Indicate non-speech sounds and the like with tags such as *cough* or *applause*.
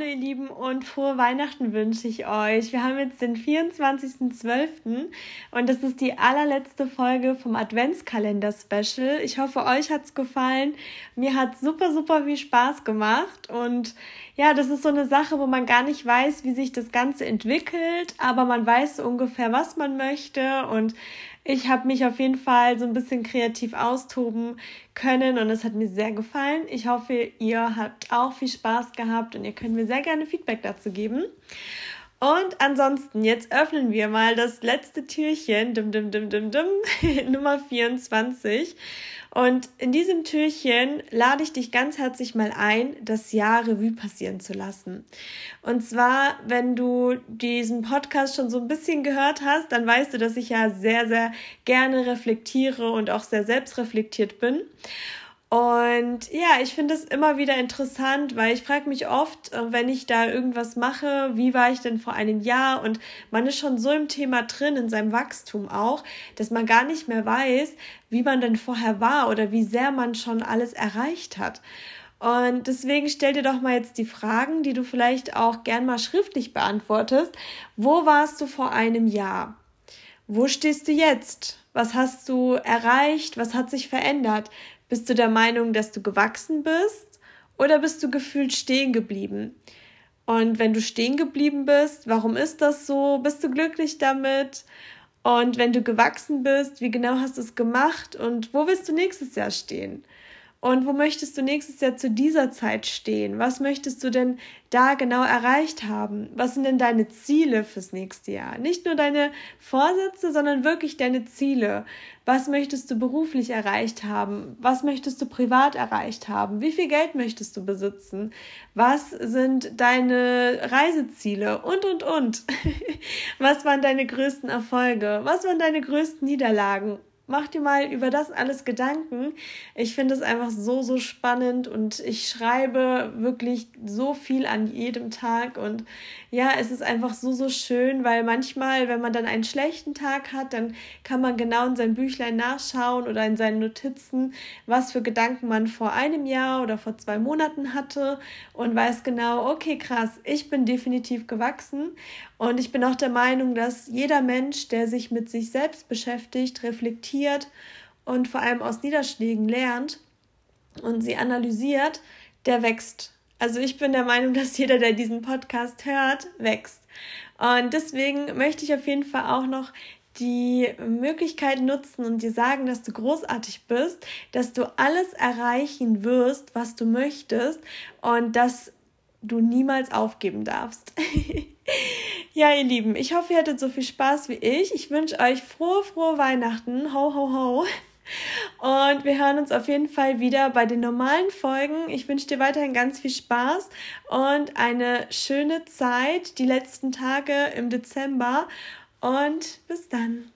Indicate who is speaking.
Speaker 1: Hallo ihr Lieben und frohe Weihnachten wünsche ich euch. Wir haben jetzt den 24.12. und das ist die allerletzte Folge vom Adventskalender-Special. Ich hoffe, euch hat es gefallen. Mir hat super, super viel Spaß gemacht und ja, das ist so eine Sache, wo man gar nicht weiß, wie sich das Ganze entwickelt, aber man weiß so ungefähr, was man möchte und ich habe mich auf jeden Fall so ein bisschen kreativ austoben können und es hat mir sehr gefallen. Ich hoffe, ihr habt auch viel Spaß gehabt und ihr könnt mir sehr gerne Feedback dazu geben. Und ansonsten, jetzt öffnen wir mal das letzte Türchen, dim, dim, dim, dim, dim, *laughs* Nummer 24. Und in diesem Türchen lade ich dich ganz herzlich mal ein, das Jahr Revue passieren zu lassen. Und zwar, wenn du diesen Podcast schon so ein bisschen gehört hast, dann weißt du, dass ich ja sehr, sehr gerne reflektiere und auch sehr selbstreflektiert bin. Und ja, ich finde es immer wieder interessant, weil ich frage mich oft, äh, wenn ich da irgendwas mache, wie war ich denn vor einem Jahr? Und man ist schon so im Thema drin, in seinem Wachstum auch, dass man gar nicht mehr weiß, wie man denn vorher war oder wie sehr man schon alles erreicht hat. Und deswegen stell dir doch mal jetzt die Fragen, die du vielleicht auch gern mal schriftlich beantwortest. Wo warst du vor einem Jahr? Wo stehst du jetzt? Was hast du erreicht? Was hat sich verändert? Bist du der Meinung, dass du gewachsen bist oder bist du gefühlt stehen geblieben? Und wenn du stehen geblieben bist, warum ist das so? Bist du glücklich damit? Und wenn du gewachsen bist, wie genau hast du es gemacht und wo willst du nächstes Jahr stehen? Und wo möchtest du nächstes Jahr zu dieser Zeit stehen? Was möchtest du denn da genau erreicht haben? Was sind denn deine Ziele fürs nächste Jahr? Nicht nur deine Vorsätze, sondern wirklich deine Ziele. Was möchtest du beruflich erreicht haben? Was möchtest du privat erreicht haben? Wie viel Geld möchtest du besitzen? Was sind deine Reiseziele? Und, und, und. *laughs* Was waren deine größten Erfolge? Was waren deine größten Niederlagen? Mach dir mal über das alles Gedanken. Ich finde es einfach so, so spannend und ich schreibe wirklich so viel an jedem Tag und ja, es ist einfach so, so schön, weil manchmal, wenn man dann einen schlechten Tag hat, dann kann man genau in sein Büchlein nachschauen oder in seinen Notizen, was für Gedanken man vor einem Jahr oder vor zwei Monaten hatte und weiß genau, okay, krass, ich bin definitiv gewachsen und ich bin auch der Meinung, dass jeder Mensch, der sich mit sich selbst beschäftigt, reflektiert und vor allem aus Niederschlägen lernt und sie analysiert, der wächst. Also ich bin der Meinung, *laughs* dass jeder, der diesen Podcast hört, wächst. Und deswegen möchte ich auf jeden Fall auch noch die Möglichkeit nutzen und dir sagen, dass du großartig bist, dass du alles erreichen wirst, was du möchtest und dass du niemals aufgeben darfst. *laughs* Ja, ihr Lieben, ich hoffe, ihr hattet so viel Spaß wie ich. Ich wünsche euch frohe, frohe Weihnachten. Ho, ho, ho. Und wir hören uns auf jeden Fall wieder bei den normalen Folgen. Ich wünsche dir weiterhin ganz viel Spaß und eine schöne Zeit, die letzten Tage im Dezember. Und bis dann.